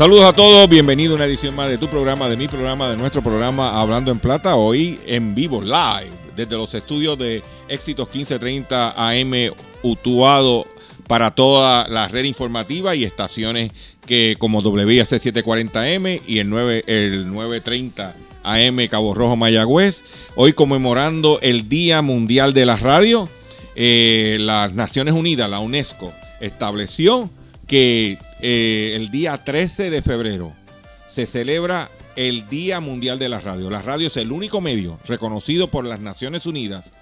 Saludos a todos, bienvenido a una edición más de tu programa, de mi programa, de nuestro programa Hablando en Plata, hoy en vivo, live, desde los estudios de Éxitos 1530 AM Utuado para toda la red informativa y estaciones que como WIAC 740M y el, 9, el 930 AM Cabo Rojo Mayagüez, hoy conmemorando el Día Mundial de la Radio, eh, las Naciones Unidas, la UNESCO, estableció que eh, el día 13 de febrero se celebra el Día Mundial de la Radio. La radio es el único medio reconocido por las Naciones Unidas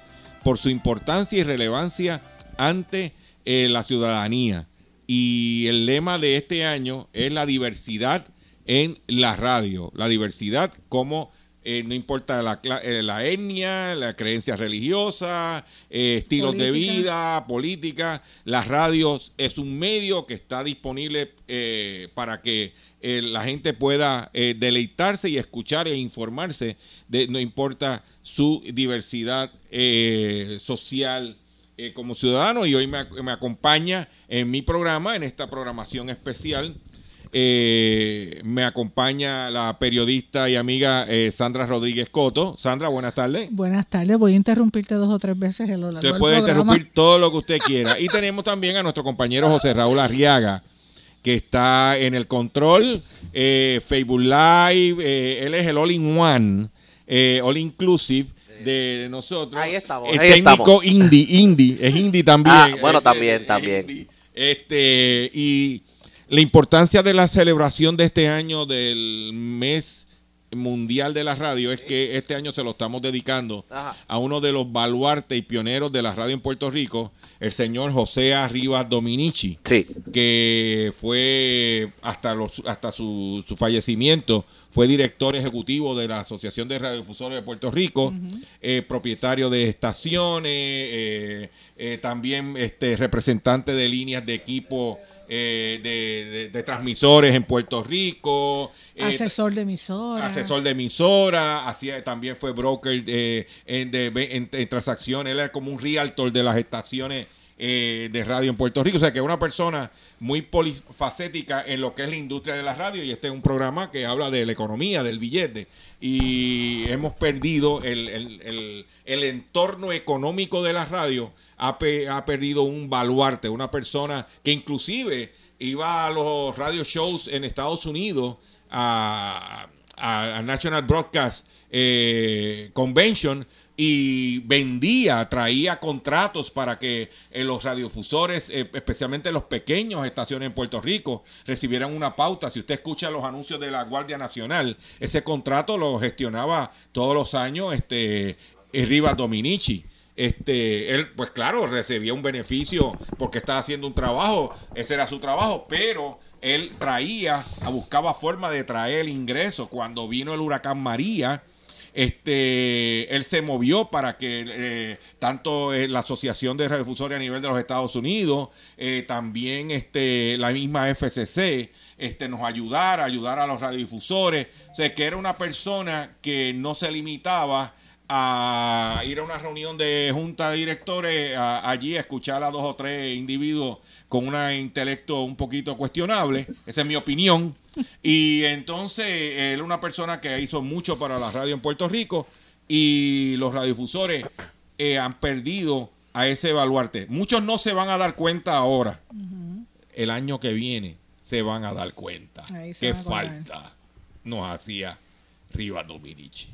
por su importancia y relevancia ante eh, la ciudadanía. Y el lema de este año es la diversidad en la radio. La diversidad como eh, no importa la, eh, la, etnia, la creencia religiosa, eh, estilos de vida, política. Las radios es un medio que está disponible para que la gente pueda deleitarse y escuchar e informarse, de, no importa su diversidad social como ciudadano. Y hoy me, me acompaña en mi programa, en esta programación especial, eh, me acompaña la periodista y amiga eh, Sandra Rodríguez Coto. Sandra, buenas tardes. Buenas tardes. Voy a interrumpirte dos o tres veces en lo largo Usted puede interrumpir todo lo que usted quiera. Y tenemos también a nuestro compañero José Raúl Arriaga, que está en el control, eh, Facebook Live. Eh, él es el All-in-One, All Inclusive de nosotros. Ahí estamos. El técnico indie, indie, es indie también. Ah, bueno, también, también. Este, y la importancia de la celebración de este año del mes mundial de la radio es que este año se lo estamos dedicando a uno de los baluartes y pioneros de la radio en Puerto Rico, el señor José Arribas Dominici, que fue hasta los hasta su, fallecimiento fue director ejecutivo de la Asociación de Radiodifusores de Puerto Rico, eh, propietario de estaciones, eh, eh, también este representante de líneas de equipo eh, de, transmisores en Puerto Rico. Eh, asesor de emisora. Asesor de emisora. Hacía, también fue broker eh, en, en, transacciones. Él era como un realtor de las estaciones de radio en Puerto Rico. O sea, que es una persona muy polifacética en lo que es la industria de la radio. Y este es un programa que habla de la economía, del billete. Y hemos perdido el, el, el entorno económico de la radio ha, perdido un baluarte, una persona que inclusive iba a los radio shows en Estados Unidos, a, National Broadcast eh, Convention, y vendía, traía contratos para que eh, los radiofusores, eh, especialmente los pequeños estaciones en Puerto Rico, recibieran una pauta. Si usted escucha los anuncios de la Guardia Nacional, ese contrato lo gestionaba todos los años este Rivas Dominici este, él, pues claro, recibía un beneficio porque estaba haciendo un trabajo, ese era su trabajo, pero él traía, buscaba forma de traer ingresos. Cuando vino el huracán María, este, él se movió para que eh, tanto eh, la Asociación de Radiodifusores a nivel de los Estados Unidos, eh, también este, la misma FCC, este, nos ayudara, ayudar a los radiodifusores. O sea, que era una persona que no se limitaba a ir a una reunión de junta de directores allí a escuchar a dos o tres individuos con un intelecto un poquito cuestionable, esa es mi opinión. Y entonces él es una persona que hizo mucho para la radio en Puerto Rico y los radiodifusores eh, han perdido a ese baluarte. Muchos no se van a dar cuenta ahora. El año que viene se van a dar cuenta. Qué falta nos hacía Riva Dominici.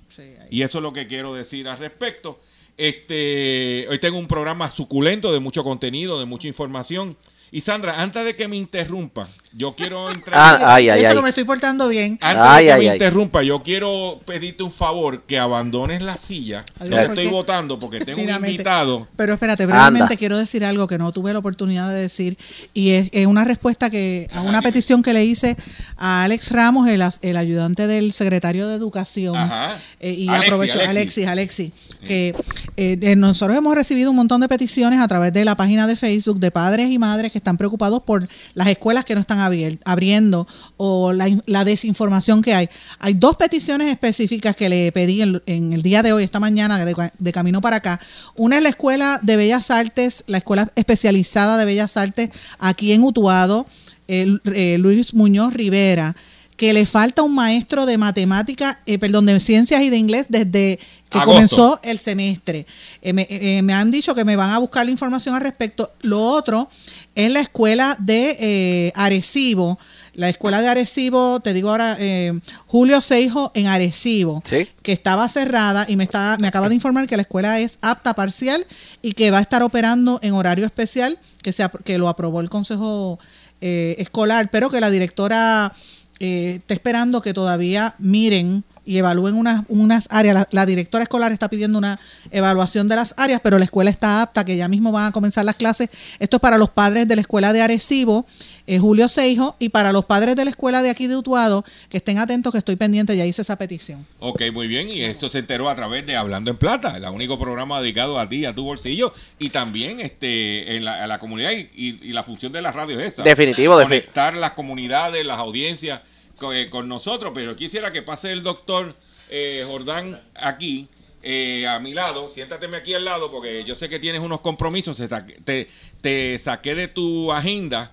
y eso es lo que quiero decir al respecto. Este, hoy tengo un programa suculento de mucho contenido, de mucha información. Y Sandra, antes de que me interrumpa, yo quiero entrar... Ah, ay, ay, ay. que me estoy portando bien. Antes Ay, de que ay, me ay. interrumpa, yo quiero pedirte un favor, que abandones la silla. Yo estoy votando porque tengo un Finalmente. invitado. Pero espérate, brevemente Anda. quiero decir algo que no tuve la oportunidad de decir y es, es una respuesta que a una petición que le hice a Alex Ramos, el, el ayudante del secretario de Educación. Ajá. Eh, y Alexi, aprovecho, Alexi. Alexis, Alexis, que eh, eh, nosotros hemos recibido un montón de peticiones a través de la página de Facebook de padres y madres que están preocupados por las escuelas que no están abriendo o la, in- la desinformación que hay. Hay dos peticiones específicas que le pedí en, el día de hoy, esta mañana, de, camino para acá. Una es la Escuela de Bellas Artes, la Escuela Especializada de Bellas Artes aquí en Utuado, eh, Luis Muñoz Rivera que le falta un maestro de matemática, eh, perdón, de ciencias y de inglés desde que Agosto. comenzó el semestre. Eh, me, eh, me han dicho que me van a buscar la información al respecto. Lo otro es la escuela de eh, Arecibo. La escuela de Arecibo, te digo ahora, eh, Julio Seijo en Arecibo, Sí. que estaba cerrada y me, está, me acaba de informar que la escuela es apta parcial y que va a estar operando en horario especial, que, se, que lo aprobó el Consejo eh, Escolar, pero que la directora eh, está esperando que todavía miren y evalúen unas, unas áreas. La, la directora escolar está pidiendo una evaluación de las áreas, pero la escuela está apta, que ya mismo van a comenzar las clases. Esto es para los padres de la escuela de Arecibo, eh, Julio Seijo, y para los padres de la escuela de aquí de Utuado, que estén atentos, que estoy pendiente, ya hice esa petición. Ok, muy bien. Y esto se enteró a través de Hablando en Plata, el único programa dedicado a ti, a tu bolsillo, y también este en la, a la comunidad y, y- y la función de la radio es esa. Definitivo, defi- Conectar las comunidades, las audiencias con, eh, con nosotros. Pero quisiera que pase el doctor eh, Jordán aquí. eh, a mi lado, siéntateme aquí al lado porque yo sé que tienes unos compromisos, te, te saqué de tu agenda,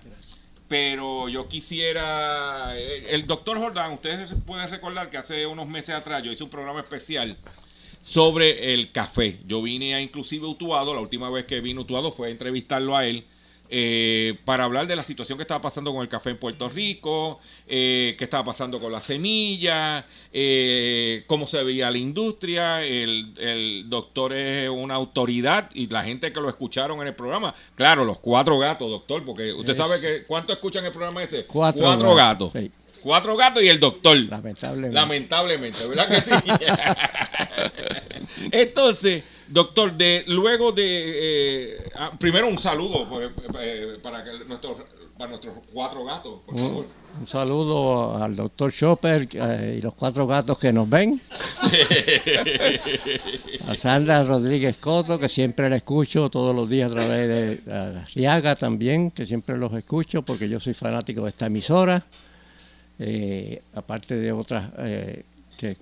pero yo quisiera, el, el doctor Jordán, ustedes pueden recordar que hace unos meses atrás yo hice un programa especial sobre el café. Yo vine a inclusive Utuado, la última vez que vine a Utuado fue a entrevistarlo a él. Eh, para hablar de la situación que estaba pasando con el café en Puerto Rico, eh, qué estaba pasando con la semilla, eh, cómo se veía la industria. El, el doctor es una autoridad y la gente que lo escucharon en el programa, claro, los cuatro gatos, doctor, porque usted sabe que cuánto escuchan el programa ese, Cuatro gatos. gatos, sí. Cuatro gatos y el doctor. Lamentablemente. Lamentablemente, ¿verdad que sí? Entonces, doctor, de luego de eh, ah, primero un saludo pues, eh, para que nuestros para nuestros cuatro gatos, por favor. Un, un saludo al doctor Chopper eh, y los cuatro gatos que nos ven. a Sandra Rodríguez Coto, que siempre la escucho todos los días a través de a Riaga también, que siempre los escucho porque yo soy fanático de esta emisora. Eh, aparte de otras eh,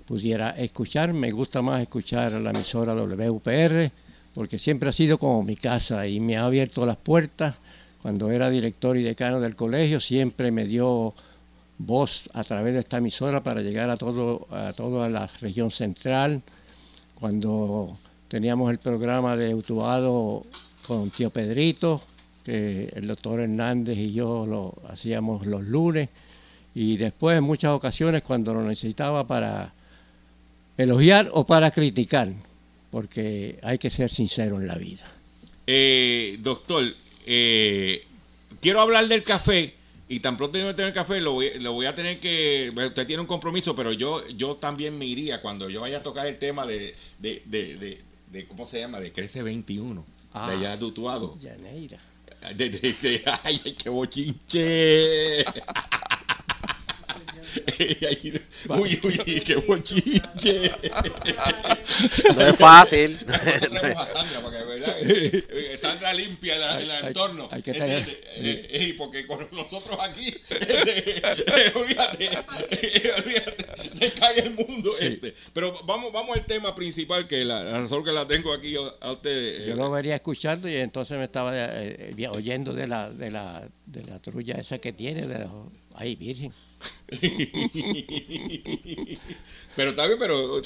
pudiera escuchar, me gusta más escuchar la emisora WPR porque siempre ha sido como mi casa y me ha abierto las puertas. Cuando era director y decano del colegio, siempre me dio voz a través de esta emisora para llegar a todo a toda la región central. Cuando teníamos el programa de Utuado con Tío Pedrito, el doctor Hernández y yo lo hacíamos los lunes, y después en muchas ocasiones cuando lo necesitaba para elogiar o para criticar, porque hay que ser sincero en la vida. Eh, doctor, eh, quiero hablar del café y tan pronto yo me tenga el café lo voy, lo voy a tener que... Usted tiene un compromiso, pero yo yo también me iría cuando yo vaya a tocar el tema de, de, de, de- de- ¿cómo se llama? De Crece 21, Ah. de allá de Utuado. Yaneira. De, de- ay, qué bochinche. Uy, uy, qué bochinche. No es fácil. Eh, Sandra limpia el, entorno. hay que ¿entiendes? tener- Eh, eh, y porque con nosotros aquí, este, eh, olvídate, eh, olvídate, se cae el mundo. Este. Pero vamos, vamos al tema principal, que la, la razón que la tengo aquí a, a ustedes. Yo lo vería escuchando y entonces me estaba oyendo de la, de la, de la trulla esa que tiene. De ay, virgen. Pero está bien, pero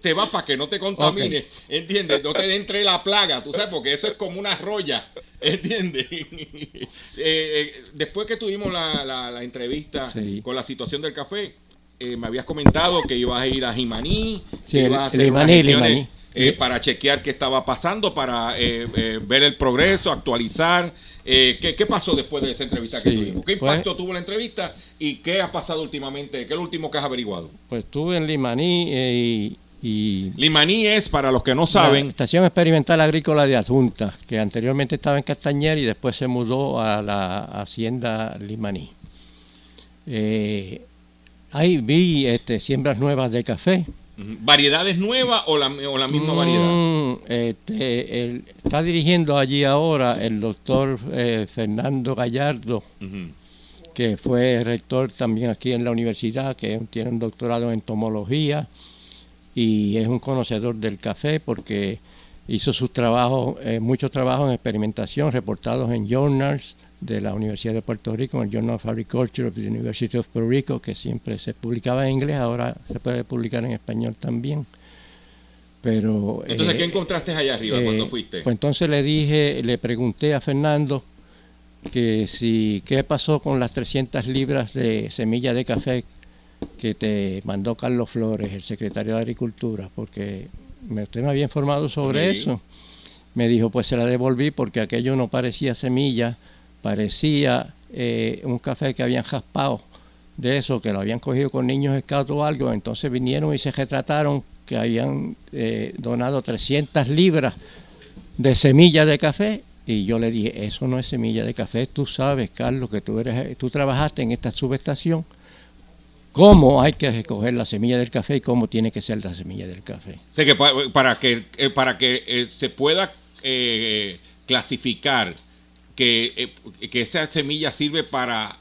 te, vas para que no te contamine, ¿entiendes? No te entre la plaga, tú sabes, porque eso es como una roya, ¿entiendes? Eh, eh, después que tuvimos la, la- la entrevista Sí. con la situación del café, eh, me habías comentado que ibas a ir a Jimaní, Sí, que ibas a hacer unas Eh, para chequear qué estaba pasando, para eh, eh, ver el progreso, actualizar. Eh, ¿qué, qué pasó después de esa entrevista que Sí, tuvimos? ¿Qué pues- impacto tuvo la entrevista y qué ha pasado últimamente? ¿Qué es lo último que has averiguado? Pues estuve en Limaní y, y Limaní es, para los que no la saben, Estación Experimental Agrícola de Adjunta, que anteriormente estaba en Castañer y después se mudó a la Hacienda Limaní. Eh, ahí vi este, siembras nuevas de café. ¿Variedades nuevas o la, o la misma variedad? Mm, este, el- está dirigiendo allí ahora el doctor eh, Fernando Gallardo, que fue rector también aquí en la universidad, que tiene un doctorado en entomología y es un conocedor del café porque hizo sus trabajos, eh, muchos trabajos en experimentación reportados en journals de la Universidad de Puerto Rico, en el Journal of Agriculture of the University of Puerto Rico, que siempre se publicaba en inglés, ahora se puede publicar en español también. Pero Entonces, eh, ¿qué encontraste allá arriba eh, cuando fuiste? Pues entonces le dije, le pregunté a Fernando que si qué pasó con las 300 libras de semilla de café que te mandó Carlos Flores, el secretario de Agricultura, porque me, usted me había informado sobre Sí. eso. Me dijo, pues se la devolví porque aquello no parecía semilla, parecía eh, un café que habían jaspado de eso, que lo habían cogido con niños escatos o algo, entonces vinieron y se retrataron que habían eh, donado 300 libras de semilla de café y yo le dije, eso no es semilla de café, tú sabes, Carlos, que tú eres tú trabajaste en esta subestación, cómo hay que recoger la semilla del café y cómo tiene que ser la semilla del café. O que pa- para que, eh, para que eh, se pueda eh, clasificar que, eh, que esa semilla sirve para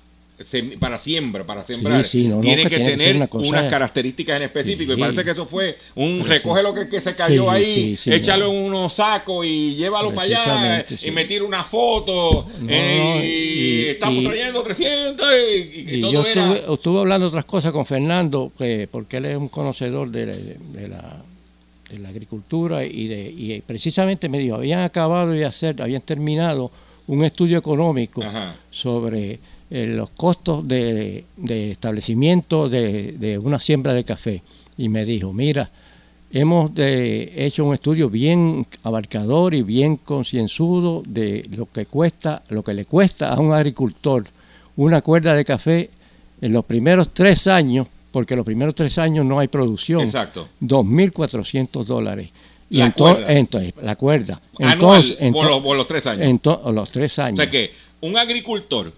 para siembra, para sembrar, sí, no, no, tiene que tener una cosa- unas características en específico. Y parece que eso fue un Preci- recoge lo que, que se cayó ahí, échalo no. en unos sacos y llévalo para allá y sí. me tira una foto eh, y, y- estamos y- trayendo 300 y, y Y todo yo era... estuve, estuve hablando otras cosas con Fernando, que- porque él es un conocedor de, la- de la, de la agricultura y, de, y precisamente me dijo, habían acabado de hacer, habían terminado un estudio económico Ajá. sobre eh, los costos de, de establecimiento de, de una siembra de café. Y me dijo, mira, hemos de- hecho un estudio bien abarcador y bien concienzudo de lo que cuesta, lo que le cuesta a un agricultor una cuerda de café en los primeros tres años, porque los primeros tres años no hay producción. Exacto. 2.400 dólares. Y La entonces, cuerda. entonces, la cuerda. Anual, Entonces, por, ento- los, por los tres años. ento- o los tres años. O sea que un agricultor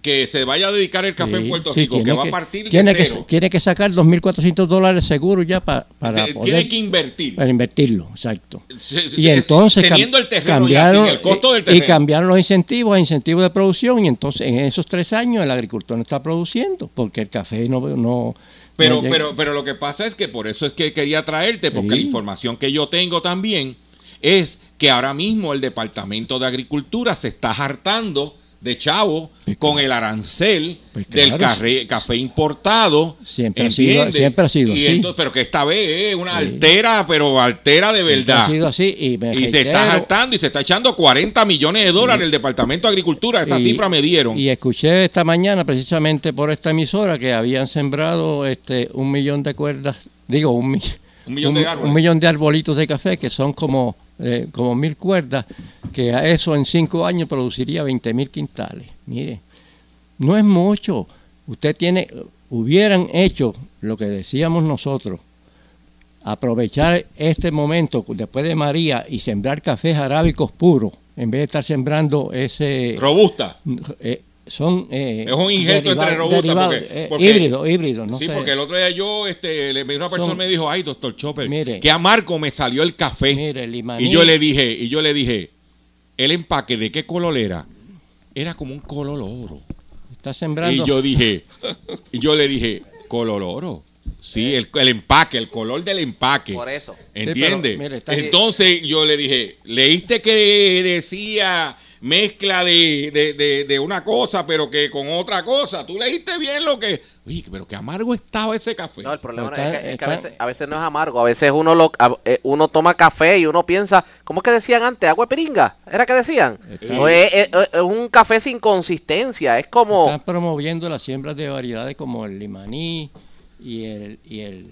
que se vaya a dedicar el café en Sí, Puerto sí, Rico, que tiene va a partir tiene de que, cero, tiene que sacar 2.400 dólares seguro ya pa- para se- poder tiene que invertir. para invertirlo, exacto. Se- se- Y entonces teniendo el terreno cambiaron, sin el costo del y- terreno. y cambiaron los incentivos a incentivos de producción y entonces en esos tres años el agricultor no está produciendo porque el café no... no Pero, no pero, pero lo que pasa es que por eso es que quería traerte, porque Sí. la información que yo tengo también es que ahora mismo el Departamento de Agricultura se está hartando de chavo Pues con el arancel Pues del carre- café importado. Siempre ha sido- siempre ha sido Y así. entonces- pero que esta vez es una Sí. altera, pero altera de Siempre verdad. Ha sido así y me Y se está saltando y se está echando 40 millones de dólares el Departamento de Agricultura. Esa y- cifra me dieron. Y escuché esta mañana, precisamente por esta emisora, que habían sembrado este un millón de cuerdas, digo, un, mi- Un millón de árboles. un millón de arbolitos de café, que son como, eh, como mil cuerdas, que a eso en cinco años produciría 20 mil quintales. Mire, no es mucho. Usted tiene, hubieran hecho lo que decíamos nosotros, aprovechar este momento después de María y sembrar cafés arábicos puros, en vez de estar sembrando ese... Robusta. Eh, son eh, Es un injerto entre robusta, porque- eh, porque- híbrido, híbrido, no sí, sé. porque el otro día yo, este, le, una persona Son- me dijo, ay, doctor Chopper, Mire. que amargo me salió el café. Mire, el limaní- y yo le dije, y yo le dije, el empaque de qué color era, era como un color oro. está sembrando Y yo dije, y yo le dije, color oro. Sí, el, el empaque, el color del empaque. Por eso. ¿Entiendes? pero, mire, está- Entonces yo le dije, leíste que decía mezcla de, de, de- de una cosa, pero que con otra cosa. Tú leíste bien lo que... Uy, pero qué amargo estaba ese café. No, el problema Está- es, que, es que a, veces, a veces no es amargo, a veces uno lo a- eh, uno toma café y uno piensa, ¿cómo es que decían antes? ¿Agua de piringa? ¿Era que decían? Está- No, es, es- es un café sin consistencia, es como... están promoviendo las siembras de variedades como el limaní y el y el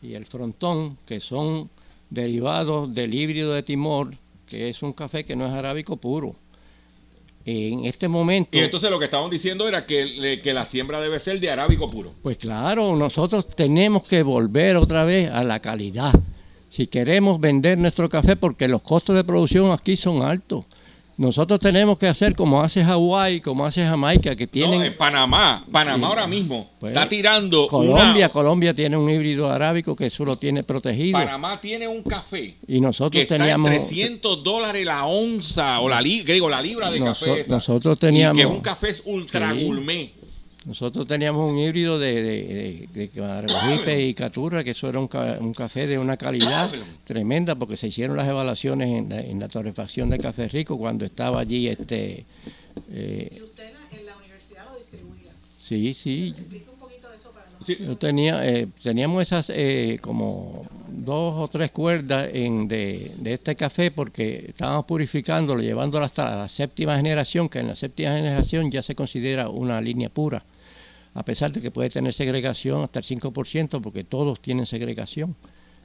y el frontón que son derivados del híbrido de Timor, que es un café que no es arábico puro. En este momento... Y entonces lo que estaban diciendo era que, que la siembra debe ser de arábico puro. Pues claro, nosotros tenemos que volver otra vez a la calidad. Si queremos vender nuestro café, porque los costos de producción aquí son altos. Nosotros tenemos que hacer como hace Hawái, como hace Jamaica, que tienen... No, en Panamá, Panamá Sí. ahora mismo Pues, está tirando Colombia, una- Colombia tiene un híbrido arábico que eso lo tiene protegido. Panamá tiene un café y nosotros que está teníamos... en 300 dólares la onza o la, li- la libra de café. esa. nosotros teníamos- Y que es un café ultra Sí. gourmet. Nosotros teníamos un híbrido de, de, de, y Caturra, que eso era un, ca- un café de una calidad tremenda, porque se hicieron las evaluaciones en la, en la torrefacción de Café Rico cuando estaba allí este... eh, usted en la universidad lo distribuía. sí, sí, Explica un poquito de eso para nosotros. Sí. yo tenía, eh, teníamos esas eh, como dos o tres cuerdas en, de, de este café porque estábamos purificándolo, llevándolo hasta la séptima generación, que en la séptima generación ya se considera una línea pura, a pesar de que puede tener segregación hasta el 5%, porque todos tienen segregación,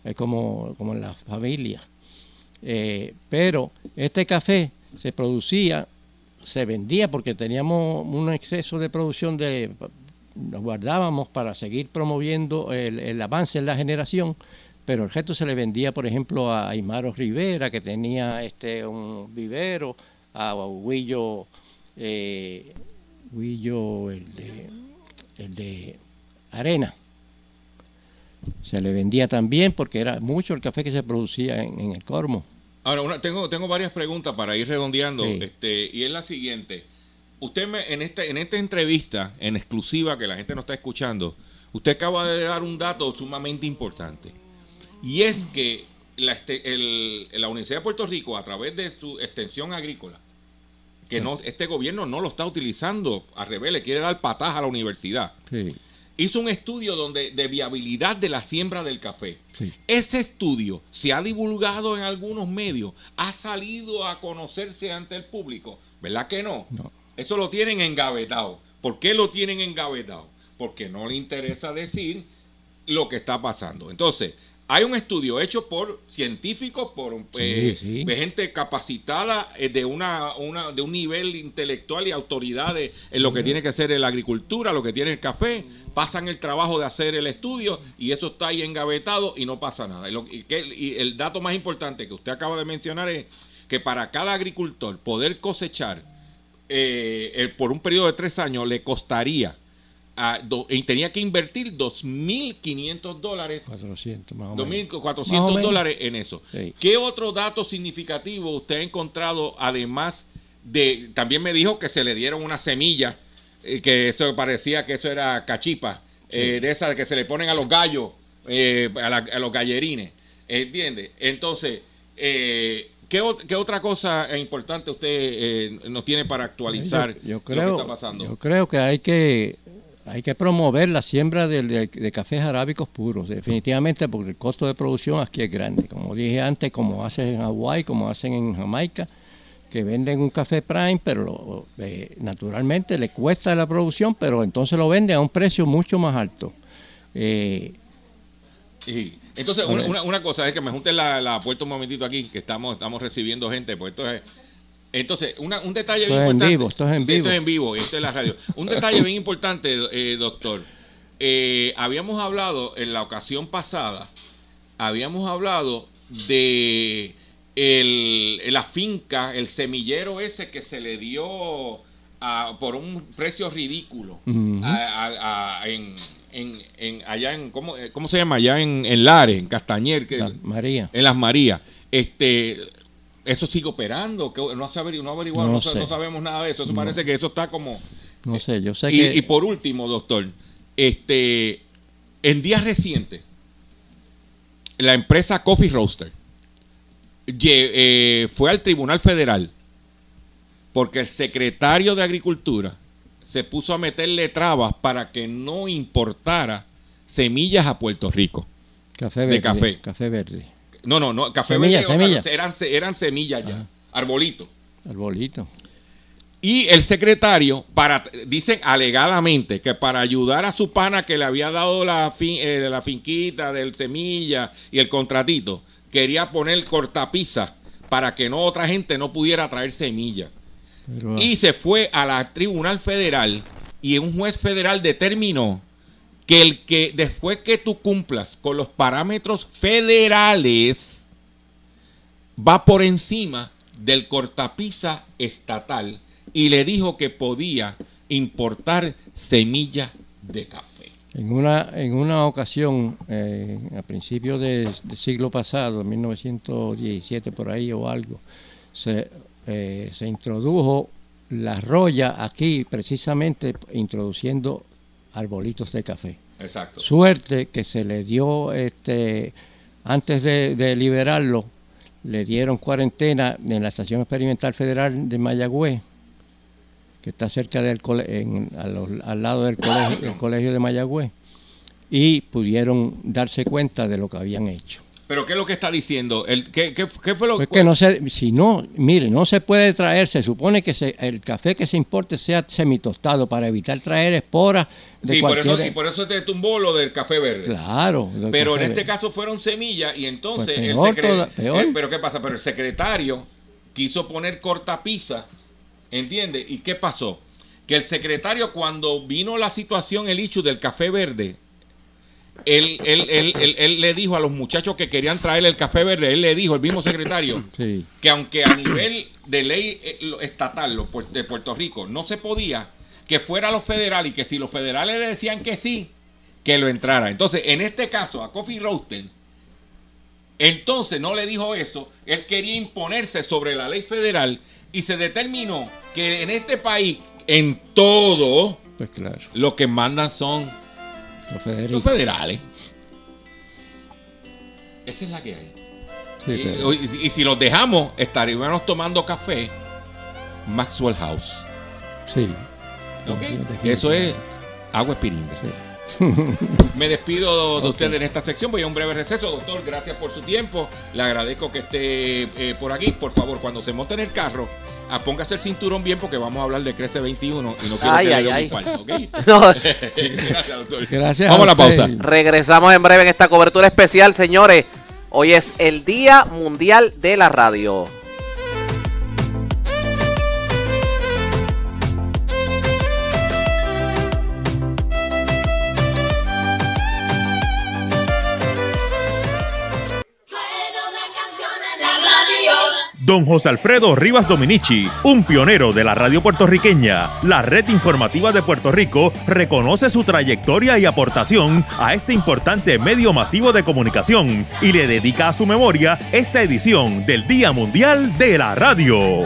es como, como en la familia. Eh, pero este café se producía, se vendía porque teníamos un exceso de producción de nos guardábamos para seguir promoviendo el, el avance en la generación, pero el resto se le vendía, por ejemplo, a Aymaro Rivera, que tenía este un vivero, a Huillo, eh, Huillo, el de, el de Arena. Se le vendía también porque era mucho el café que se producía en, en el Cormo. Ahora, una- tengo, tengo varias preguntas para ir redondeando, Sí. este, y es la siguiente. Usted me, en, este, en esta entrevista, en exclusiva, que la gente no está escuchando, usted acaba de dar un dato sumamente importante. Y es que la, este- el- la Universidad de Puerto Rico, a través de su extensión agrícola, que no, este gobierno no lo está utilizando, al revés, le quiere dar patadas a la universidad, Sí, hizo un estudio donde, de viabilidad de la siembra del café. sí. Ese estudio se ha divulgado en algunos medios, ha salido a conocerse ante el público, ¿verdad que no? No. Eso lo tienen engavetado. ¿Por qué lo tienen engavetado? Porque no le interesa decir lo que está pasando. Entonces, hay un estudio hecho por científicos, por eh, sí. gente capacitada eh, de una, una de un nivel intelectual y autoridades en lo que tiene que ser la agricultura, lo que tiene el café, pasan el trabajo de hacer el estudio y eso está ahí engavetado y no pasa nada. Y, lo- y que- y el dato más importante que usted acaba de mencionar es que para cada agricultor poder cosechar eh, por un periodo de tres años le costaría a do- y tenía que invertir 2.500 dólares 400 más o menos. 2.400 Más o dólares en eso. Sí. ¿Qué otro dato significativo usted ha encontrado además de, también me dijo que se le dieron una semilla, eh, que eso parecía que eso era cachipa, eh, de esas que se le ponen a los gallos, eh, a, la- a los gallerines, ¿entiende? Entonces, eh, ¿qué, ot- qué otra cosa importante usted eh, nos tiene para actualizar Yo, yo lo creo, que está pasando? yo creo que hay que hay que promover la siembra de, de- de cafés arábicos puros, definitivamente, porque el costo de producción aquí es grande. Como dije antes, como hacen en Hawái, como hacen en Jamaica, que venden un café prime, pero lo- eh, naturalmente le cuesta la producción, pero entonces lo venden a un precio mucho más alto. Eh, Sí. Entonces, una, una- cosa es que me junte la, la puerta un momentito aquí, que estamos, estamos recibiendo gente, pues esto es... Entonces, una- un detalle Esto bien es en importante. vivo, esto es en Sí, Esto vivo. es en vivo, esto es la radio. Un detalle bien importante, eh, doctor. Eh, habíamos hablado en la ocasión pasada, habíamos hablado de el, la finca, el semillero ese que se le dio a- por un precio ridículo a- a- a- en, en- en- allá en ¿cómo, eh, cómo se llama? allá en, en Lares, en Castañer, que, la- María. en Las Marías. Este, eso sigue operando, que no, se ha averi- no averiguado, No no, sé. no sabemos nada de eso. Eso parece que eso está como No sé, yo sé y, que... y por último, doctor, este, en días recientes, la empresa Coffee Roaster eh, fue al Tribunal Federal porque el secretario de Agricultura se puso a meterle trabas para que no importara semillas a Puerto Rico. café de verde. café. Café verde. No, no, no, café Semilla, verde, eran, eran semillas ya, Ajá. arbolitos. Arbolito. Y el secretario, para dicen alegadamente que para ayudar a su pana que le había dado la, fin- eh, la finquita del semilla y el contratito, quería poner cortapisa para que no otra gente no pudiera traer semilla. Pero, Y se fue a la Tribunal Federal y un juez federal determinó que el que después que tú cumplas con los parámetros federales va por encima del cortapisa estatal y le dijo que podía importar semilla de café. En una, en una ocasión, eh, a principios de- del siglo pasado, 1917 por ahí o algo, se, eh, se introdujo la roya aquí precisamente introduciendo arbolitos de café. Exacto. Suerte que se le dio, este, antes de, de liberarlo, le dieron cuarentena en la Estación Experimental Federal de Mayagüez, que está cerca del cole- en- al lado del colegio, del colegio de Mayagüez, y pudieron darse cuenta de lo que habían hecho. Pero ¿qué es lo que está diciendo? El, ¿qué, qué, qué fue lo Pues que no se, si no, mire, no se puede traer, se supone que se- el café que se importe sea semitostado para evitar traer esporas de Sí, por eso, y por eso te tumbó lo del café verde. Claro. Pero en este verde. caso fueron semillas y entonces Pues el peor secre- toda- peor. eh, pero qué pasa, pero el secretario quiso poner cortapisa, ¿entiendes? ¿Y qué pasó? Que el secretario cuando vino la situación el hecho del café verde, él, él, él, él- él le dijo a los muchachos que querían traer el café verde, él le dijo, el mismo secretario, Sí. que aunque a nivel de ley eh, estatal de Puerto Rico no se podía, que fuera lo federal y que si los federales le decían que sí, que lo entrara. Entonces, en este caso, a Coffee Roaster, entonces no le dijo eso, él quería imponerse sobre la ley federal y se determinó que en este país, en todo, Pues claro, lo que mandan son los federales. Esa es la que hay. Sí, Y- pero- y, y si los dejamos, estaríamos tomando café Maxwell House. sí. ¿ok? Definitivamente. Eso es agua espiringa. Sí. Me despido de ustedes en esta sección. Voy a un breve receso. Doctor, gracias por su tiempo. Le agradezco que esté eh, por aquí. Por favor, cuando se monte en el carro, ah, póngase el cinturón bien porque vamos a hablar de Crece 21 y no quiero Ay, que ay, le dé un ay. No, gracias, doctor. Gracias Vamos a la pausa. regresamos en breve en esta cobertura especial, señores. Hoy es el Día Mundial de la Radio. Don José Alfredo Rivas Dominici, un pionero de la radio puertorriqueña, la red informativa de Puerto Rico, reconoce su trayectoria y aportación a este importante medio masivo de comunicación y le dedica a su memoria esta edición del Día Mundial de la Radio.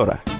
Porque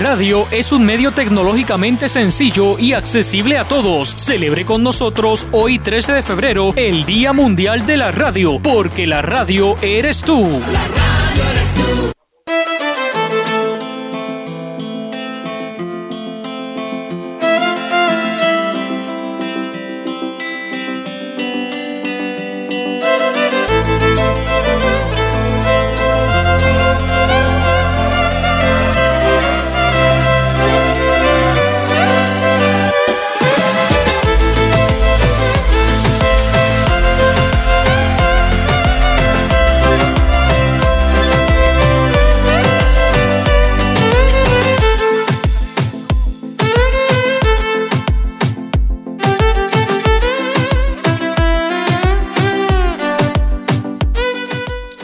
Radio es un medio tecnológicamente sencillo y accesible a todos. Celebre con nosotros hoy 13 de febrero el Día Mundial de la Radio, porque la radio eres tú.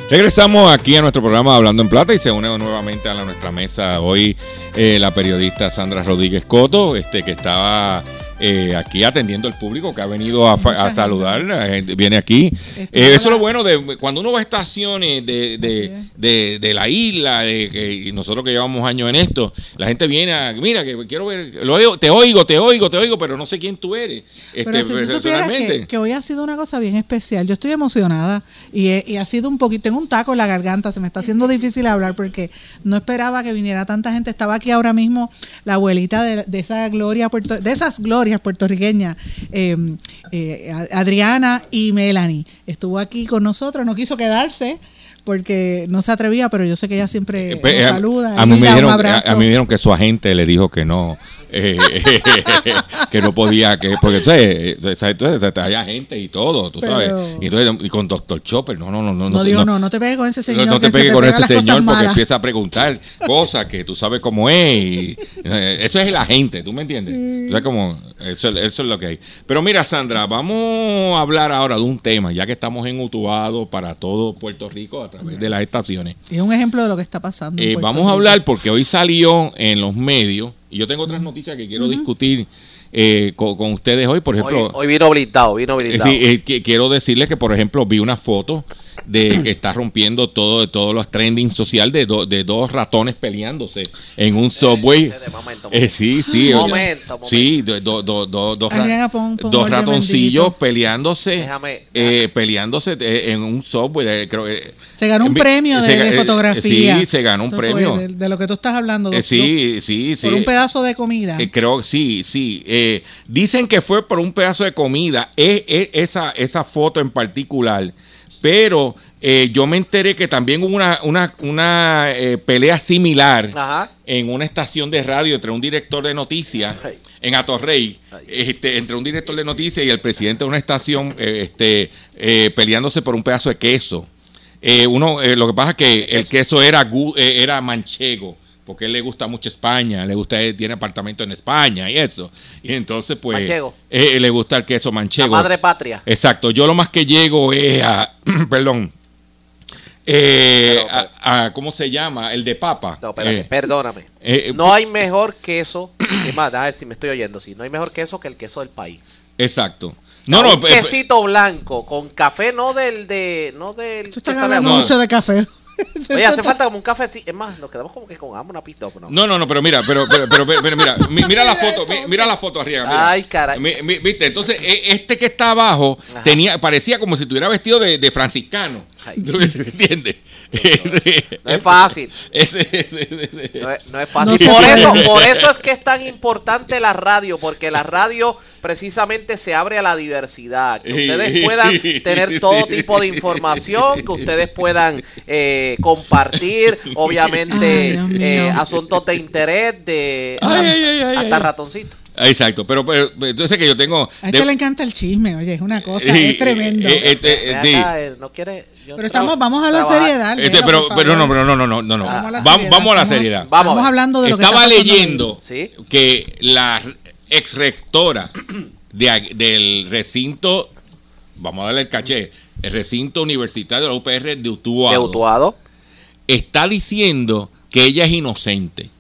Regresamos aquí a nuestro programa Hablando en Plata y se une nuevamente a la- nuestra mesa hoy eh, la periodista Sandra Rodríguez Coto, este que estaba eh, aquí atendiendo al público que ha venido a, a saludar, la gente viene aquí. Eh, eso es lo bueno de cuando uno va a estaciones de, de, de- de la isla, de que y nosotros que llevamos años en esto, la gente viene a, mira, que quiero ver, lo oigo, te oigo, te oigo, te oigo, pero no sé quién tú eres. Pero Este, si tú que, que hoy ha sido una cosa bien especial, yo estoy emocionada y, he- y ha sido un poquito, tengo un taco en la garganta, se me está haciendo difícil hablar porque no esperaba que viniera tanta gente. Estaba aquí ahora mismo la abuelita de, de esa gloria de esas glorias puertorriqueñas, eh, eh, Adriana y Melanie. Estuvo aquí con nosotros, no quiso quedarse porque no se atrevía, pero yo sé que ella siempre nos Pues, a- saluda. A, mí me a, mí me dijeron que su agente le dijo que no, eh, que no podía, que porque tú sabes, hay agente y todo, tú sabes. Pero- Y, entonces, y con Doctor Chopper, no, no, no, no. No, digo, no, no te pegues con ese señor. no, te pegues con ese señor porque malas. empieza a preguntar cosas que tú sabes cómo es. y, eh, eso es el agente, ¿tú me entiendes? O sea, como, eso, eso es lo que hay. Pero mira, Sandra, vamos a hablar ahora de un tema, ya que estamos en Utuado para todo Puerto Rico a través de las estaciones. Es un ejemplo de lo que está pasando. Eh, vamos a Rico. hablar porque hoy salió en los medios y yo tengo otras noticias que quiero discutir eh, con, con ustedes hoy. Por ejemplo, Hoy, hoy vino blindado, vino eh, blindado. sí, eh, que- quiero decirles que, por ejemplo, vi una foto de que está rompiendo todo de todos los trending social de, do- de dos ratones peleándose en un subway. momento, Eh, sí, sí. Momento, oye, momento. Sí, do- do- do- do- dos ra- Adriana, pon- pon dos ratoncillos bendito. peleándose, Déjame- eh, peleándose eh, en un subway. eh, creo, eh, Se ganó un premio de, se de eh, fotografía. Sí, se ganó un Eso fue premio. De, de lo que tú estás hablando, Eh, doctor. sí, sí, sí. Por un pedazo de comida. Eh, creo, sí, sí. Eh, dicen que fue por un pedazo de comida, es, es- esa, esa foto en particular. Pero eh, yo me enteré que también hubo una, una, una eh, pelea similar Ajá. en una estación de radio entre un director de noticias en Atorrey, este, entre un director de noticias y el presidente de una estación eh, este, eh, peleándose por un pedazo de queso. Uno, eh, lo que pasa es que el queso era, gu- era manchego, porque él le gusta mucho España, le gusta, él tiene apartamento en España y eso. Y entonces, pues, Manchego. eh, le gusta el queso manchego. La madre patria. Exacto, yo lo más que llego es a, perdón, eh, a, a- ¿cómo se llama? El de papa. No, espérate, Eh, perdóname. eh, no hay mejor queso. Es más, a ver si me estoy oyendo. Sí, no hay mejor queso que el queso del país. Exacto. No, no, un eh, quesito blanco con café, no del de, no del. Tú estás hablando mucho de café. Oye, hace falta como un café así. Es más, nos quedamos como que con hambre una pista. No. No, no, no, pero mira, pero, pero, pero, pero, pero mira, mi- mira la foto, mi- mira la foto arriba. mira. Ay, caray. Mi- mi- Viste, entonces e- este que está abajo tenía, parecía como si estuviera vestido de, de franciscano. ¿Tú me entiendes? No es fácil. No es, no es fácil. No por, eso, por eso es que es tan importante la radio, porque la radio precisamente se abre a la diversidad, que ustedes puedan tener todo tipo de información, que ustedes puedan eh, compartir, obviamente, Ay, eh, asuntos de interés, de Ay, ay, ay, ay, hasta ay. ratoncito. Exacto, pero, pero entonces que yo tengo... A este de- le encanta el chisme, oye, es una cosa, Sí, es tremendo. eh, eh, eh, Ven sí. acá, no quiere, yo Pero estamos, vamos a la trabajar. seriedad. Este, pero, pero no, pero no, no, no, no, no. Vamos a la Vamos, seriedad, vamos a la estamos- seriedad. Vamos hablando de lo que Estaba pasando leyendo Sí. que la ex rectora de del recinto, vamos a darle el caché, el recinto universitario de la UPR de Utuado, De Utuado. está diciendo que ella es inocente.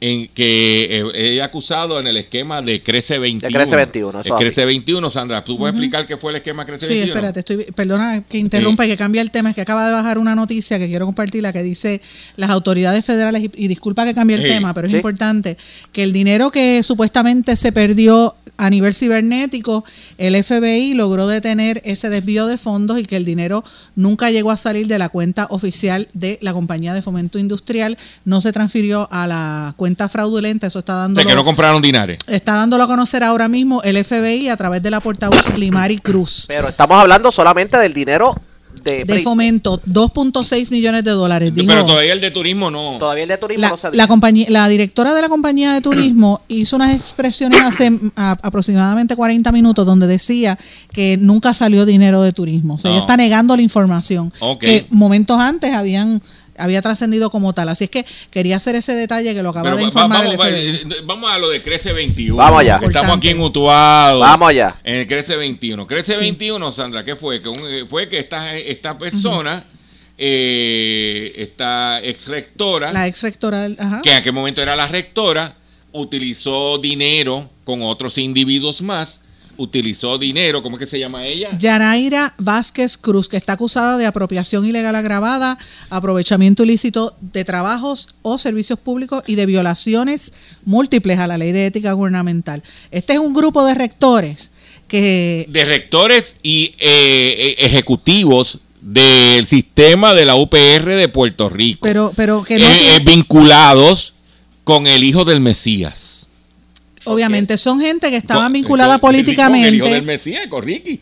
En que eh, ha acusado en el esquema de Crece 21. Crece 21, eso El Crece así. 21, Sandra. ¿Tú puedes explicar qué fue el esquema Crece Sí, 21? espérate, estoy, perdona que interrumpa y que cambie el tema, es que acaba de bajar una noticia que quiero compartirla que dice las autoridades federales, y, y disculpa que cambie el Sí, tema, pero es sí. importante, que el dinero que supuestamente se perdió a nivel cibernético, el FBI logró detener ese desvío de fondos y que el dinero nunca llegó a salir de la cuenta oficial de la compañía de fomento industrial, no se transfirió a la cuenta fraudulenta, eso está O dando... sea, que no compraron dinares. Está dándolo a conocer ahora mismo el FBI a través de la portavoz Limari Cruz. Pero estamos hablando solamente del dinero de, fomento, 2.6 millones de dólares. Dijo, Pero todavía el de turismo no. Todavía el de turismo la, no se la compañía, la directora de la compañía de turismo hizo unas expresiones hace a- aproximadamente 40 minutos donde decía que nunca salió dinero de turismo. O sea, ella está negando la información que momentos antes habían había trascendido como tal. Así es que quería hacer ese detalle que lo acaba Pero de va- informar vamos, el va- FBI. eh, vamos a lo de Crece 21. Vamos allá. Estamos aquí en. Utuado. Vamos allá. En el Crece 21. Crece 21, Sandra, ¿qué fue? Que un- eh, fue que esta, esta persona, eh, esta ex rectora, La ex rectora del- ajá. que en aquel momento era la rectora, utilizó dinero con otros individuos más, utilizó dinero, ¿cómo es que se llama ella? Yanaira Vázquez Cruz, que está acusada de apropiación ilegal agravada, aprovechamiento ilícito de trabajos o servicios públicos y de violaciones múltiples a la ley de ética gubernamental. Este es un grupo de rectores que de rectores y eh, eh, ejecutivos del sistema de la UPR de Puerto Rico. pero pero que no eh, tiene- eh, vinculados con el hijo del Mesías. Obviamente son gente que estaban Con- vinculada con- con el hijo del políticamente Mesías, con Ricky.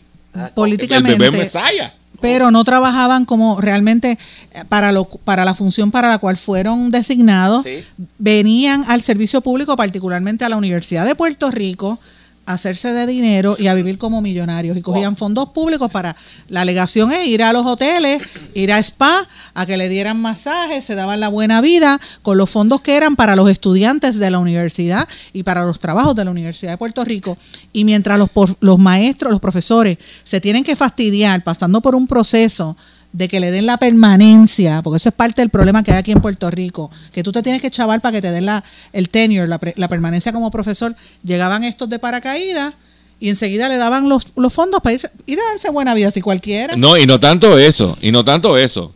políticamente El bebé Mesaya. pero no trabajaban como realmente eh, para lo para la función para la cual fueron designados Sí. venían al servicio público particularmente a la Universidad de Puerto Rico hacerse de dinero y a vivir como millonarios. Y cogían fondos públicos para la alegación es ir a los hoteles ir a spa a que le dieran masajes se daban la buena vida con los fondos que eran para los estudiantes de la universidad y para los trabajos de la Universidad de Puerto Rico. Y mientras los los maestros los profesores se tienen que fastidiar pasando por un proceso de que le den la permanencia, porque eso es parte del problema que hay aquí en Puerto Rico, que tú te tienes que chaval para que te den la, el tenure, la, pre- la permanencia como profesor. Llegaban estos de paracaídas y enseguida le daban los, los fondos para ir, ir a darse buena vida, si cualquiera. No, y no tanto eso, y no tanto eso.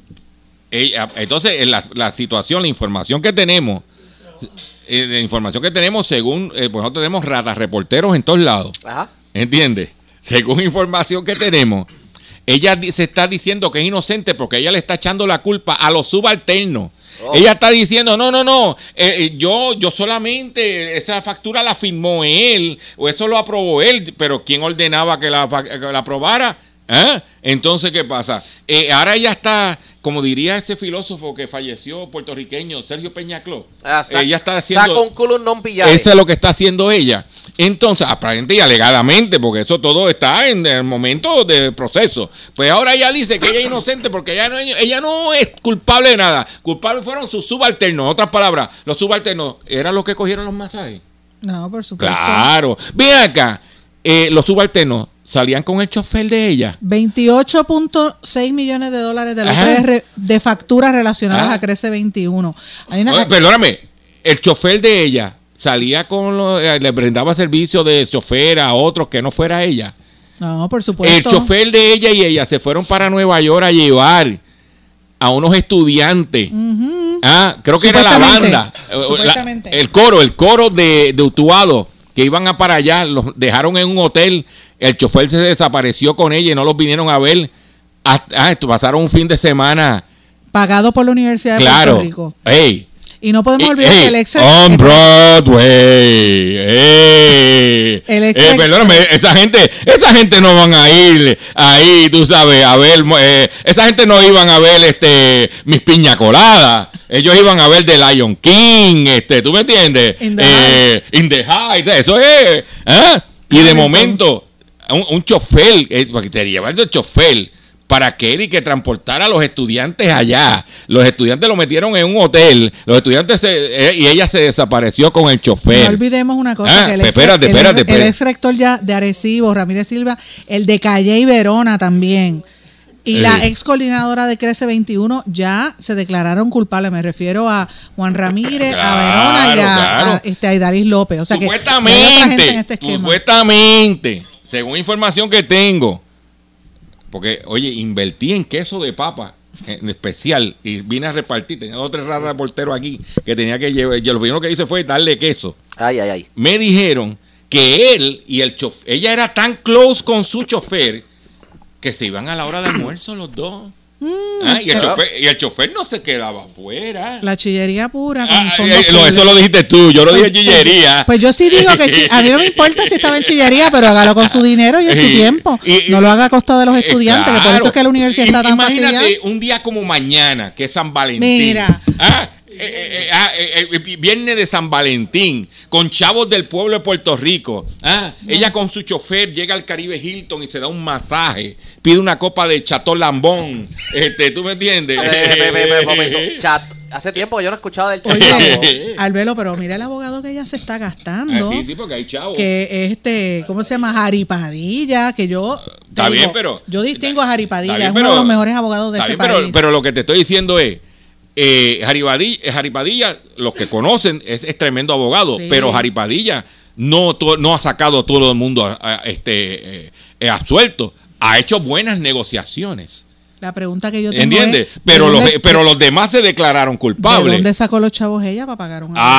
Ella- entonces, en la, la situación, la información que tenemos, eh, la información que tenemos según, eh, pues nosotros tenemos ratas reporteros en todos lados. Ajá. ¿Entiendes? Según información que tenemos, ella se está diciendo que es inocente porque ella le está echando la culpa a los subalternos. Oh. Ella está diciendo, no, no, no, eh, eh, yo, yo solamente, esa factura la firmó él, o eso lo aprobó él, pero ¿quién ordenaba que la, que la aprobara? ¿Ah? Entonces, ¿qué pasa? Eh, ahora ella está, como diría ese filósofo que falleció puertorriqueño, Sergio Peñacló, Ah, ella está haciendo... Saca un culo non. Eso es lo que está haciendo ella. Entonces, aparente y alegadamente, porque eso todo está en el momento de proceso. Pues ahora ella dice que ella es inocente porque ella no, ella no es culpable de nada. Culpables fueron sus subalternos. En otras palabras, los subalternos eran los que cogieron los masajes. No, por supuesto. Claro. Ven acá, eh, los subalternos salían con el chofer de ella. 28.6 millones de dólares de de facturas relacionadas a Crece 21. Hay una Oye, perdóname, el chofer de ella salía con, los- eh, le brindaba servicio de chofer a otros que no fuera ella. no, por supuesto. El chofer de ella y ella se fueron para Nueva York a llevar a unos estudiantes. Ah, creo que era la banda. eh, la- el coro, el coro de, de Utuado, que iban a para allá, los dejaron en un hotel. El chofer se desapareció con ella y no los vinieron a ver. Ah, esto, pasaron un fin de semana. Pagado por la Universidad de Claro. Puerto Rico. Ey, Y no podemos Eh, olvidar eh, que el ex... On Broadway. Eh, El ex- eh, perdóname, esa gente, esa gente no van a ir ahí, tú sabes, a ver, eh, esa gente no iban a ver este mis piña coladas. Ellos iban a ver The Lion King, este, ¿tú me entiendes? In the Eh, in the Heights, eso es. ¿ah? Y de momento, un, un chofer, eh, te llevar el chofer para que él y que transportara a los estudiantes allá. Los estudiantes lo metieron en un hotel, los estudiantes se- eh, y ella se desapareció con el No chofer. olvidemos una cosa, Ah, que el ex, espérate, el- espérate, el espérate. ex rector ya de Arecibo, Ramírez Silva, el de Calle y Verona también. Y la ex coordinadora de Crece 21 ya se declararon culpables. Me refiero a Juan Ramírez, a Verona y a, Claro, a, este, a Idalis López. O sea que hay otra gente Supuestamente, en este esquema. supuestamente, según información que tengo, porque, oye, invertí en queso de papa en especial y vine a repartir. Tenía dos tres raras aquí que tenía que llevar. Yo lo primero que hice fue darle queso. Ay, ay, ay. Me dijeron que él y el chofer, ella era tan close con su chofer que se iban a la hora de almuerzo los dos. Ah, y, el chofer, y el chofer no se quedaba afuera. La chillería pura. Con Ah, eh, lo- públicos. eso lo dijiste tú, yo lo Pues- dije chillería. Pues yo sí digo que a mí no me importa si estaba en chillería, pero hágalo con su dinero y en su tiempo. y- no lo haga a costa de los Eh, estudiantes, que por eso es que la universidad está tan Imagínate fastidiada. un día como mañana, que es San Valentín. Mira. Ah, eh, eh, eh, ah, eh, eh, viernes de San Valentín, con chavos del pueblo de Puerto Rico. Ah, ella con su chofer llega al Caribe Hilton y se da un masaje, pide una copa de Chateau Lambón. Este, ¿Tú me entiendes? Eh. Chat. Hace tiempo que yo no he escuchado del chat. Albelo, pero mira el abogado que ella se está gastando. Ah, sí, sí, porque hay chavos. Que es este, ¿cómo se llama? Jaripadilla, que yo. te Está bien, pero- Yo distingo a Jaripadilla, es uno pero- de los mejores abogados de Está este bien, pero, pero lo que te estoy diciendo es, eh, Jaripadilla, eh, Jaripadilla, los que conocen, es, es tremendo abogado, Sí. pero Jaripadilla no, to- no ha sacado a todo el mundo a- a- este, eh, eh, absuelto. Ha hecho buenas negociaciones. La pregunta que yo tengo ¿Entiendes? es, ¿de Pero los, dónde- pero los demás se declararon ¿De culpables. dónde sacó los chavos ella para pagar un abogado?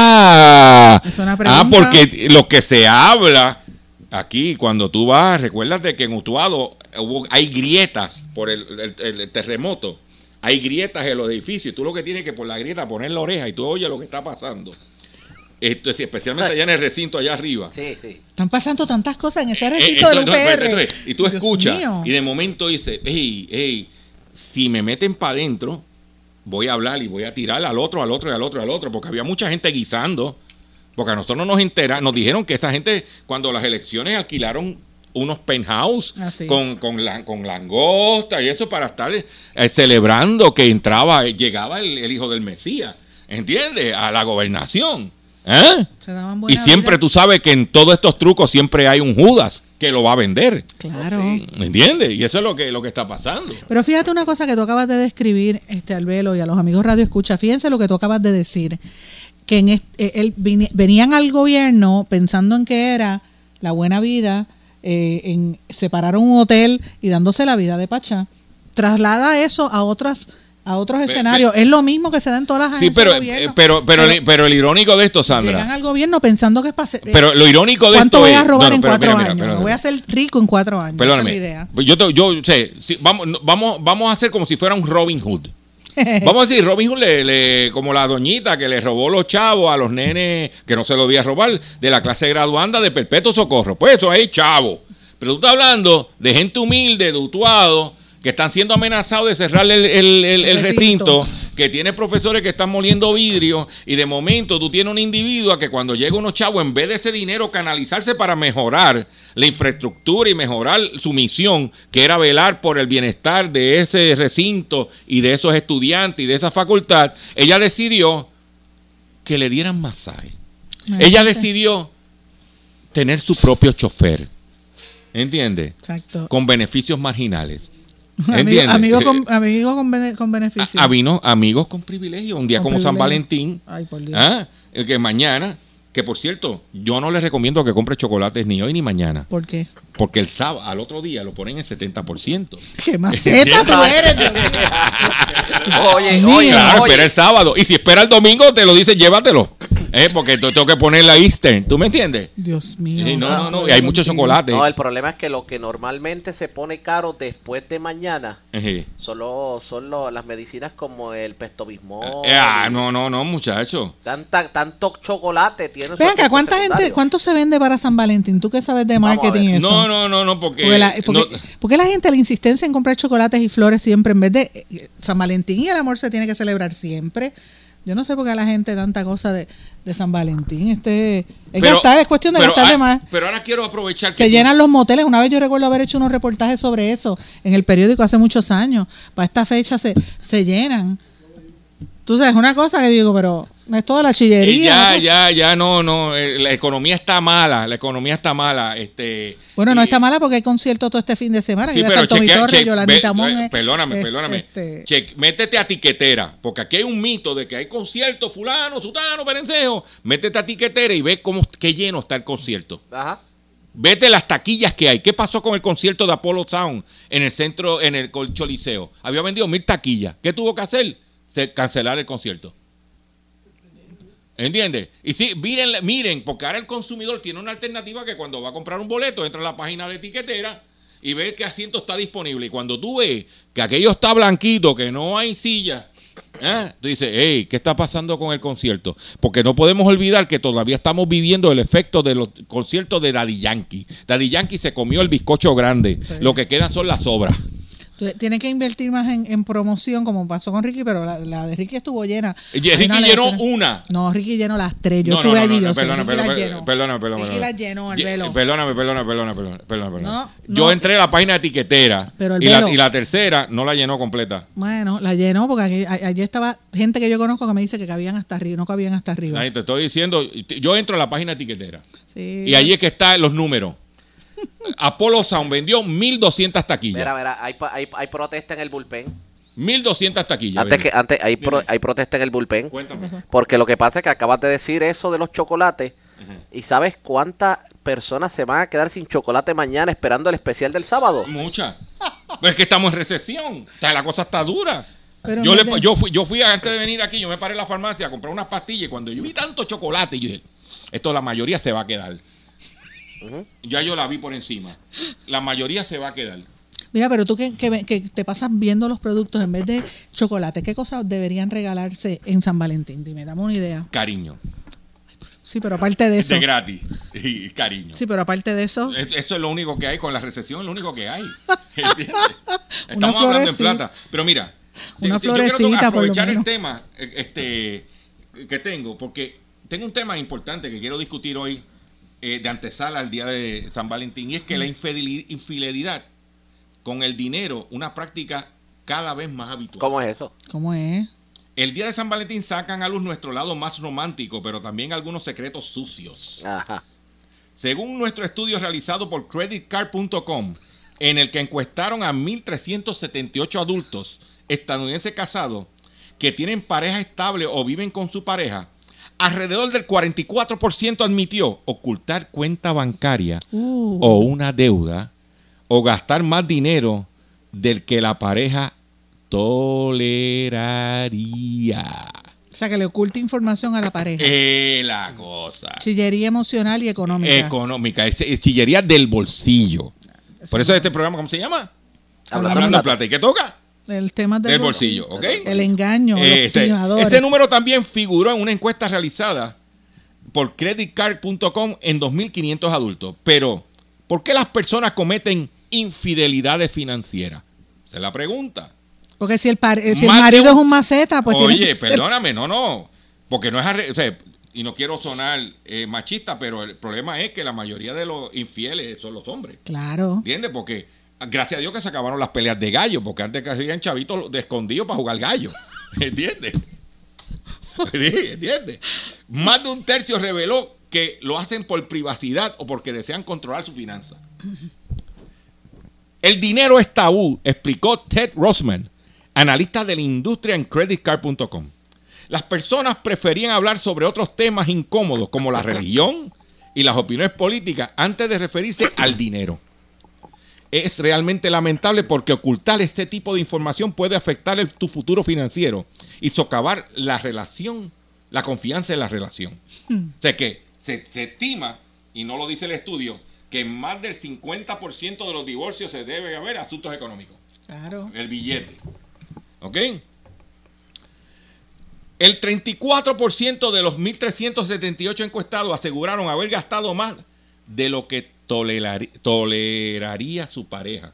Ah, Es una ah, pregunta. porque lo que se habla aquí, cuando tú vas, recuérdate que en Utuado hubo, hay grietas por el, el- el terremoto. Hay grietas en los edificios. Tú lo que tienes que por la grieta poner la oreja y tú oyes lo que está pasando. Esto es especialmente allá en el recinto, allá arriba. Sí, sí. Están pasando tantas cosas en ese Eh, recinto del entonces, UPR. entonces, y tú Dios escuchas mío. y de momento dices, hey, hey, si me meten para adentro, voy a hablar y voy a tirar al otro, al otro y al otro, al otro, porque había mucha gente guisando, porque a nosotros no nos entera, nos dijeron que esa gente cuando las elecciones alquilaron unos penthouse Ah, con, con, la- con langosta y eso para estar eh, celebrando que entraba, eh, llegaba el, el hijo del Mesías, ¿entiendes? A la gobernación. ¿Eh? Se daban Y siempre vida. tú sabes que en todos estos trucos siempre hay un Judas que lo va a vender. Claro. ¿Me entiendes? Y eso es lo que, lo que está pasando. Pero fíjate una cosa que tú acabas de describir, este Albelo y a los amigos Radio Escucha, fíjense lo que tú acabas de decir, que en est- eh, el- vini- venían al gobierno pensando en que era la buena vida, eh, en separar un hotel y dándose la vida de Pachá. Traslada eso a otras a otros Pe- escenarios. es lo mismo que se da en todas las Sí, agencias pero, de gobierno. eh, pero, pero, el- pero el irónico de esto, Llegan Sandra. al gobierno pensando que es hacer- Pero lo irónico de ¿Cuánto esto voy a robar no, no, en cuatro mira, mira, años? Me voy a hacer rico en cuatro años. Perdóname. Esa es la idea. Yo, te- yo sé, sí, vamos, vamos, vamos a hacer como si fuera un Robin Hood. Vamos a decir, Robin Hood, le, le- como la doñita que le robó los chavos a los nenes que no se lo debía robar de la clase graduanda de Perpetuo Socorro. Pues eso es chavo. Pero tú estás hablando de gente humilde, de Utuado, que están siendo amenazados de cerrar el, el- el- el Recinto. recinto, que tiene profesores que están moliendo vidrio y de momento tú tienes un individuo que cuando llega unos chavos, en vez de ese dinero canalizarse para mejorar la infraestructura y mejorar su misión, que era velar por el bienestar de ese recinto y de esos estudiantes y de esa facultad, ella decidió que le dieran masaje. Ella decidió tener su propio chofer. ¿Entiendes? Exacto. Con beneficios marginales. Amigo, ¿Entiendes? amigo Eh, con, amigo con, bene- con beneficio. a- vino amigos con privilegio, un día Con como San. Valentín, Ay, por Dios. ¿ah? Que mañana, que por cierto, yo no les recomiendo que compre chocolates ni hoy ni mañana, ¿Por qué? porque el sábado, al otro día lo ponen en 70%. ¿Qué maceta tú eres? Oye, oye, Claro, oye. espera el sábado. Y si espera el domingo, te lo dice, llévatelo. Eh, porque tengo que poner la Eastern. ¿Tú me entiendes? Dios mío. Sí, no, no, no. Y hay mucho chocolate. No, el problema es que lo que normalmente se pone caro después de mañana solo son lo- las medicinas como el pestobismol. Eh, ah, no, no, no, muchacho. Tanta, tanto chocolate tiene. Ven esos acá, efectos ¿cuánta gente, cuánto se vende para San Valentín? ¿Tú qué sabes de marketing eso? No, no, no, no, porque. Porque la, porque- no- porque la gente la insistencia en comprar chocolates y flores siempre en vez de eh, San Valentín y el amor se tiene que celebrar siempre. Yo no sé por qué a la gente tanta cosa de, de San Valentín. Este, es gastar, es cuestión de pero, gastar de más. Pero ahora quiero aprovechar que Se tú- llenan los moteles. Una vez yo recuerdo haber hecho unos reportajes sobre eso en el periódico hace muchos años. Para esta fecha se, se llenan. Tú sabes, una cosa que digo, pero no es toda la Eh, chillería. ya, ¿no? ya, ya, no, no. eh, La economía está mala. La economía está mala. Este. Bueno, no y- está mala porque hay conciertos todo este fin de semana. Sí, pero chequea- Torres, che- Yolandita ve- Monge, eh, perdóname, eh, perdóname. este, métete a tiquetera, porque aquí hay un mito de que hay conciertos, fulano, sutano, perencejo. Métete a tiquetera y ve cómo qué lleno está el concierto. Ajá. Vete las taquillas que hay. ¿Qué pasó con el concierto de Apollo Sound en el centro, en el Col- Choliseo? Había vendido mil taquillas. ¿Qué tuvo que hacer? Se, cancelar el concierto. ¿Entiendes? Y sí, miren, miren, porque ahora el consumidor tiene una alternativa que cuando va a comprar un boleto, entra a la página de etiquetera y ve qué asiento está disponible. Y cuando tú ves que aquello está blanquito, que no hay silla, ¿eh? tú dices, hey, ¿qué está pasando con el concierto? Porque no podemos olvidar que todavía estamos viviendo el efecto de los conciertos de Daddy Yankee. Daddy Yankee se comió el bizcocho grande. Sí. Lo que quedan son las sobras. Tú tienes que invertir más en, en promoción, como pasó con Ricky, pero la, la de Ricky estuvo llena. Y Ricky una llenó una. No, Ricky llenó las tres. Yo No, estuve no, allí, no, yo sé, perdona, perdona, perdona, perdona, perdona, Ricky perdona. las llenó, el velo. Perdóname, perdóname, perdóname, perdóname, perdóname, perdóname. No, Yo entré a la página etiquetera Pero el y la, velo. y la tercera no la llenó completa. Bueno, la llenó porque allí estaba gente que yo conozco que me dice que cabían hasta arriba, no cabían hasta arriba. Ahí te estoy diciendo, yo entro a la página etiquetera Sí. y allí es que están los números. Apollo Sound vendió 1200 taquillas. Mira, mira, hay, hay, hay protesta en el bullpen. 1200 taquillas. Antes vendió. que antes hay, pro- hay protesta en el bullpen. Cuéntame. Porque lo que pasa es que acabas de decir eso de los chocolates. ¿Y sabes cuántas personas se van a quedar sin chocolate mañana esperando el especial del sábado? Muchas. Es que estamos en recesión. O sea, la cosa está dura. Pero yo, le- yo, fui, yo fui antes de venir aquí, yo me paré en la farmacia a comprar unas pastillas y cuando yo vi tanto chocolate, yo dije, esto la mayoría se va a quedar. Ya yo la vi por encima. La mayoría se va a quedar. Mira, pero tú que, que, que te pasas viendo los productos en vez de chocolate, ¿qué cosas deberían regalarse en San Valentín? Dime, dame una idea. Cariño. Sí, pero aparte de eso. De gratis. Y cariño. Sí, pero aparte de eso. Es- Eso es lo único que hay con la recesión, es lo único que hay. Estamos hablando en plata. Pero mira, Una yo quiero florecita, por lo aprovechar el menos. tema eh, este, que tengo, porque tengo un tema importante que quiero discutir hoy eh, de antesala al día de San Valentín, y es que la infideli- infidelidad con el dinero, una práctica cada vez más habitual. ¿Cómo es eso? ¿Cómo es? El día de San Valentín sacan a luz nuestro lado más romántico, pero también algunos secretos sucios. Ajá. Según nuestro estudio realizado por creditcard.com, en el que encuestaron a 1.378 adultos estadounidenses casados que tienen pareja estable o viven con su pareja, alrededor del 44% admitió ocultar cuenta bancaria Uh. o una deuda o gastar más dinero del que la pareja toleraría. O sea, que le oculta información a la pareja. Eh, la cosa. Chillería emocional y económica. Económica, es, es chillería del bolsillo. Por eso este programa, ¿cómo se llama? Hablando Hablando de de plata. ¿Y qué toca? El tema del, Del bolsillo, ¿ok? El engaño, Eh, los ese, timadores. ese número también figuró en una encuesta realizada por creditcard.com en 2.500 adultos. Pero, ¿por qué las personas cometen infidelidades financieras? Esa es la pregunta. Porque si el, par- eh, si el marido un- es un maceta, pues tiene Oye, ser- perdóname, no, no. Porque no es arre- o sea, y no quiero sonar eh, machista, pero el problema es que la mayoría de los infieles son los hombres. Claro. ¿Entiendes? Porque gracias a Dios que se acabaron las peleas de gallo, porque antes que hacían chavitos de escondido para jugar gallo. ¿Entiendes? Sí, ¿Entiendes? Más de un tercio reveló que lo hacen por privacidad o porque desean controlar su finanza. El dinero es tabú, explicó Ted Rossman, analista de la industria en creditcard.com. Las personas preferían hablar sobre otros temas incómodos como la religión y las opiniones políticas antes de referirse al dinero. Es realmente lamentable porque ocultar este tipo de información puede afectar el- tu futuro financiero y socavar la relación la confianza en la relación. O sea que se, se estima, y no lo dice el estudio, que en más del 50% de los divorcios se debe haber asuntos económicos. Claro. El billete. ¿Ok? El 34% de los 1.378 encuestados aseguraron haber gastado más de lo que tolerari- toleraría su pareja.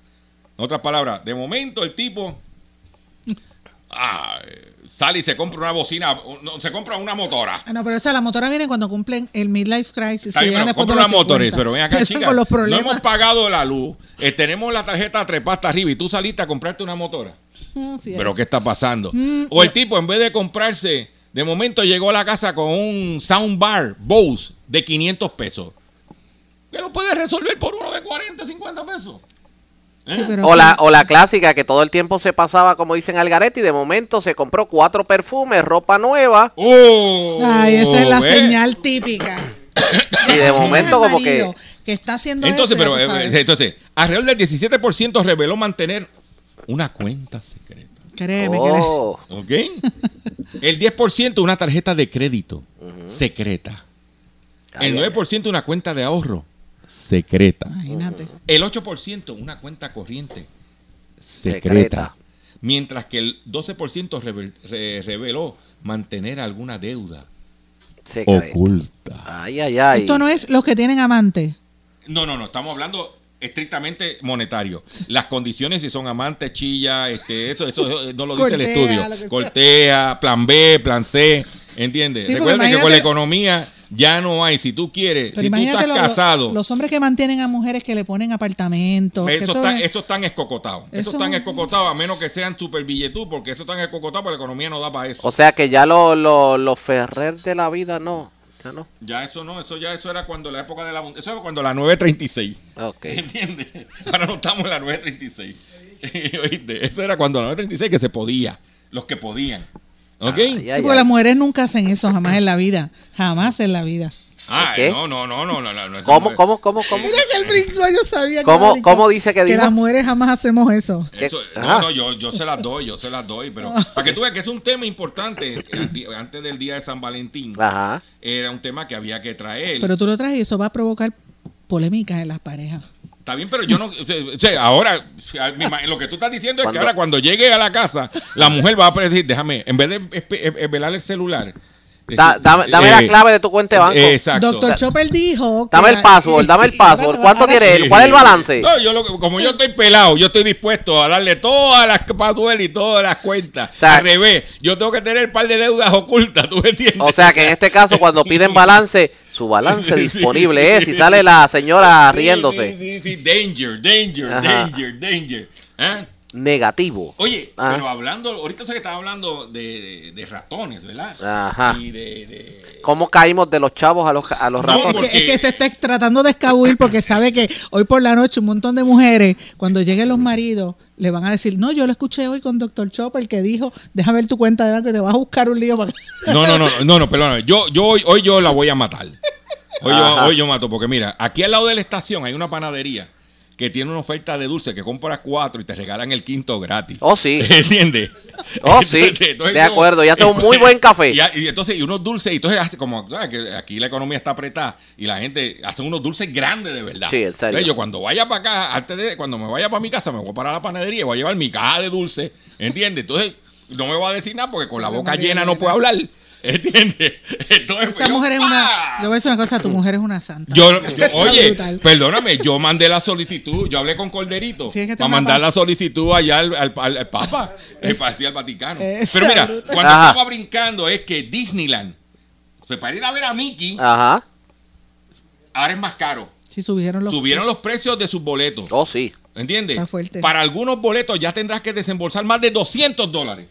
En otras palabras, de momento el tipo ah, sale y se compra una bocina, no, se compra una motora. Ah, no, pero esa la motora viene cuando cumplen el midlife crisis. Está bien, pero compra una motora, 50. pero ven acá, chica. los No hemos pagado la luz. eh, tenemos la tarjeta trepada hasta arriba y tú saliste a comprarte una motora. Así es. Pero ¿qué está pasando? Mm, o el tipo, en vez de comprarse, de momento llegó a la casa con un soundbar Bose de 500 pesos. Que lo puede resolver por uno de 40, 50 pesos. ¿Eh? O la, o la clásica que todo el tiempo se pasaba, como dicen Algaretti, y de momento se compró cuatro perfumes, ropa nueva. ¡Oh! Ay, esa es la ¿ves? señal típica. Y de momento como que... que está haciendo Entonces, eso, pero, eh, entonces, alrededor del 17% reveló mantener una cuenta secreta. Créeme, Oh. ¿Ok? El 10% una tarjeta de crédito secreta. El 9% una cuenta de ahorro secreta. Imagínate. El 8% una cuenta corriente secreta. Secreta. Mientras que el 12% revel- re- reveló mantener alguna deuda Secreta. oculta. Ay, ay, ay. Esto no es los que tienen amante. No, no, no, estamos hablando estrictamente monetario. Las condiciones si son amantes, chilla, este, eso, eso no lo dice el estudio. Cortea, plan B, plan C, ¿entiendes? Sí, Recuerden que con la economía ya no hay, si tú quieres, Pero si tú estás lo- lo- casado, los hombres que mantienen a mujeres que le ponen apartamentos. eso, eso está, es- eso están escocotados. Eso, eso- están escocotados, a menos que sean super billetú, porque eso están escocotados, porque la economía no da para eso. O sea que ya los lo, los Ferrer de la vida no. Ya no. Ya eso no, eso ya eso era cuando la época de la eso era cuando la 936. Ok. ¿Entiendes? Ahora no estamos en la 936. ¿Oíste? Eso era cuando la 936 que se podía, los que podían. ¿Ok? Sí, porque las mujeres nunca hacen eso jamás en la vida. Jamás en la vida. Ah, ¿Qué? no, no, no, no, no, no, ¿Cómo, no- cómo, cómo, cómo? Mira que el brinco, yo sabía que ¿Cómo- brinco. cómo dice que dijo? las mujeres jamás hacemos eso. Eso- no, no, yo, yo se las doy, yo se las doy, pero para que tú veas que es un tema importante, antes del día de San Valentín, Ajá. era un tema que había que traer. Pero tú lo traes y eso va a provocar polémicas en las parejas. Está bien, pero yo no. O sea, ahora, lo que tú estás diciendo es que ahora cuando llegue a la casa, la mujer va a decir, déjame, en vez de eh, eh, velar el celular. Da- dame dame la eh, clave de tu cuenta de banco. Exacto. Doctor Chopper dijo. que- Dame el password, dame el password. ¿Cuánto quiere él? ¿Cuál es el balance? No, yo lo- como yo estoy pelado, yo estoy dispuesto a darle todas las passwords y todas las cuentas. sea, Al revés, yo tengo que tener un par de deudas ocultas, ¿tú me entiendes? O sea que en este caso, cuando piden balance, su balance disponible es y sale la señora Sí, riéndose. Sí, sí, sí, danger, danger, Ajá. danger, danger. ¿Ah? Negativo. Oye, Ah. pero hablando, ahorita sé que estaba hablando de, de- de ratones, ¿verdad? Ajá. Y de, de- ¿Cómo caímos de los chavos a los, a los No, ratones? porque- Es que se está tratando de escabuir porque sabe que hoy por la noche un montón de mujeres, cuando lleguen los maridos, le van a decir, no, yo lo escuché hoy con Doctor Chopper que dijo, deja ver tu cuenta de banco y te vas a buscar un lío para No, no, no, no, no, perdóname. Yo, yo hoy, hoy yo la voy a matar. Hoy yo, hoy yo mato, porque mira, aquí al lado de la estación hay una panadería que tiene una oferta de dulce que compras cuatro y te regalan el quinto gratis. Oh, sí. ¿Entiendes? Oh, sí. De acuerdo, y hace un muy buen café. Y, a- y entonces, y unos dulces, y entonces hace como, ¿sabes? Que aquí la economía está apretada y la gente hace unos dulces grandes de verdad. Sí, en serio. Entonces, yo cuando vaya para acá, antes de, cuando me vaya para mi casa, me voy para la panadería y voy a llevar mi caja de dulce, ¿entiendes? Entonces, no me voy a decir nada porque con la boca llena no puedo hablar, ¿entiendes? Entonces, Esa yo, mujer es ¡ah! una, yo voy a decir una cosa, tu mujer es una santa. Yo, oye, brutal. perdóname, yo mandé la solicitud, yo hablé con Corderito Sí, es que para mandar la solicitud allá al, al- al- al Papa, para decir al Vaticano. Pero mira, bruta. cuando Ajá. estaba brincando es que Disneyland, pues para ir a ver a Mickey, Ajá. ahora es más caro. Sí, subieron los Subieron los precios de sus boletos. Oh, sí. ¿Entiendes? Está fuerte. Para algunos boletos ya tendrás que desembolsar más de 200 dólares.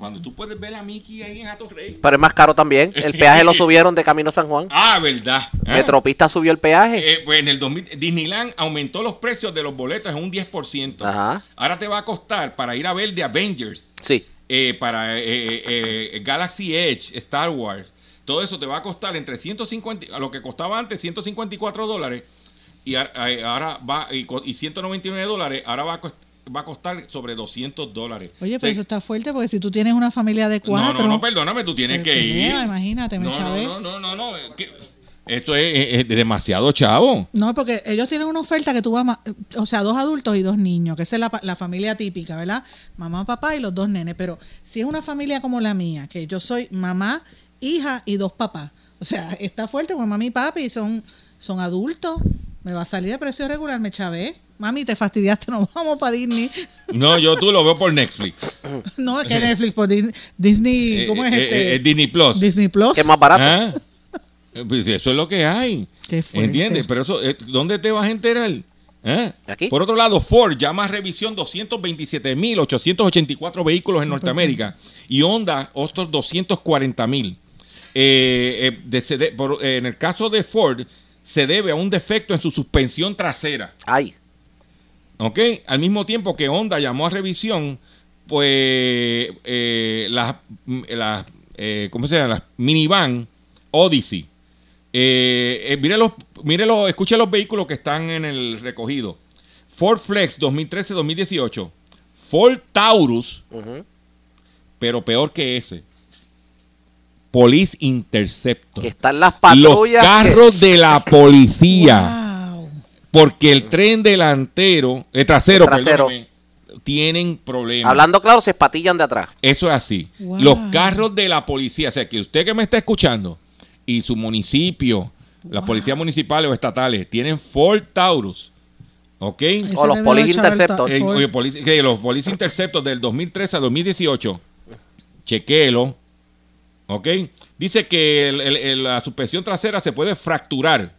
Cuando tú puedes ver a Mickey ahí en Atorrey. Pero es más caro también. El peaje lo subieron de Camino a San Juan. Ah, verdad. ¿eh? Metropista subió el peaje. Eh, pues en el 2000, Disneyland aumentó los precios de los boletos en un 10%. Ajá. Ahora te va a costar para ir a ver The Avengers, Sí. eh, para eh, eh, Galaxy Edge, Star Wars. Todo eso te va a costar entre 150, a lo que costaba antes 154 dólares y ahora va y, co- y 199 dólares, ahora va a, cost- va a costar sobre 200 dólares. Oye, O sea, pero eso está fuerte porque si tú tienes una familia de no, cuatro. no, no, perdóname, tú tienes pues, que ir. pelea, Imagínate, me No, chavé. no, no, no, no, no. Esto es, demasiado chavo. No, porque ellos tienen una oferta que tú vas, o sea, dos adultos y dos niños, que esa es la, la familia típica, ¿verdad? Mamá, papá y los dos nenes. Pero si es una familia como la mía, que yo soy mamá, hija y dos papás, o sea, está fuerte con mami y papi, son, son adultos, me va a salir de precio regular, me chavé. Mami, te fastidiaste, nos vamos para Disney. No, yo tú lo veo por Netflix. no, es que Netflix, por Dis- Disney, ¿cómo es Eh, este? eh, eh, Disney Plus. Disney Plus. Que es más barato. Ah, eh, pues eso es lo que hay. Qué fuerte. ¿Entiendes? Pero eso, eh, ¿dónde te vas a enterar? ¿Eh? Por otro lado, Ford llama a revisión 227.884 vehículos en Norteamérica y Honda otros 240.000. Eh, eh, de- se de- por- eh, en el caso de Ford, se debe a un defecto en su suspensión trasera. Ay. ¿Ok? Al mismo tiempo que Honda llamó a revisión, pues eh, las, las, eh, ¿cómo se llama? Las minivan Odyssey. Eh, eh, mire los, mire los, escuche los vehículos que están en el recogido. Ford Flex 2013-2018. Ford Taurus, pero peor que ese. Police Interceptor. Que están las Los patrullas. que- carros de la policía. Porque el tren delantero, el trasero, El trasero. perdóname, tienen problemas. Hablando claro, se espatillan de atrás. Eso es así. Wow. Los carros de la policía, o sea, que usted que me está escuchando y su municipio, las policías municipales o estatales, tienen Ford Taurus. ¿Ok? O los Police el. Eh, Ford. oye, que los Police Interceptor del 2013 a 2018. Chequéelo. ¿Ok? Dice que el- el- el- la suspensión trasera se puede fracturar,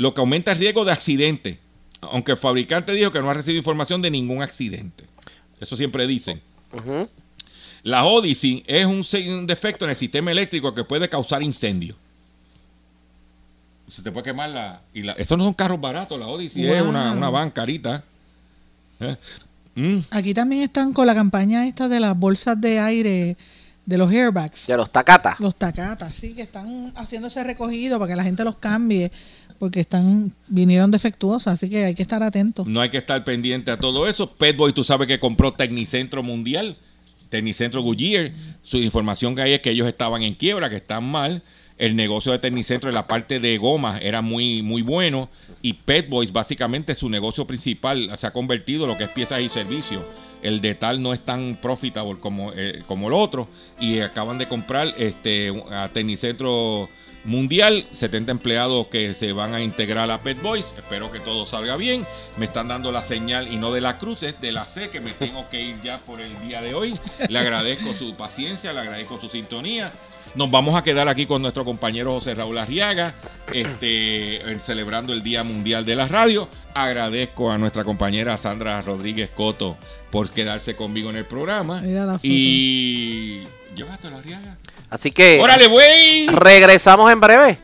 lo que aumenta el riesgo de accidente. Aunque el fabricante dijo que no ha recibido información de ningún accidente. Eso siempre dicen. La Odyssey es un, defecto en el sistema eléctrico que puede causar incendio. Se te puede quemar la... Y la esos no son carros baratos, la Odyssey es una, una van carita. ¿Eh? Mm. Aquí también están con la campaña esta de las bolsas de aire, de los airbags. De los tacatas. Los tacatas, sí, que están haciendo ese recogido para que la gente los cambie, porque están vinieron defectuosas, así que hay que estar atentos. No hay que estar pendiente a todo eso. Petboy, tú sabes que compró Tecnicentro Mundial, Tecnicentro Goodyear. Su información que hay es que ellos estaban en quiebra, que están mal. El negocio de Tecnicentro en la parte de gomas era muy, muy bueno. Y Petboys, básicamente, su negocio principal se ha convertido en lo que es piezas y servicios. El de tal no es tan profitable como, eh, como el otro. Y acaban de comprar este a Tecnicentro Mundial, 70 empleados que se van a integrar a Pet Boys. Espero que todo salga bien. Me están dando la señal y no de la cruz, es de la C que me tengo que ir ya por el día de hoy. Le agradezco su paciencia, le agradezco su sintonía. Nos vamos a quedar aquí con nuestro compañero José Raúl Arriaga, este, celebrando el Día Mundial de la Radio. Agradezco a nuestra compañera Sandra Rodríguez Coto por quedarse conmigo en el programa. Mira la foto. Y. ¿Llévatelo, Arriaga? Así que. ¡Órale, güey! Regresamos en breve.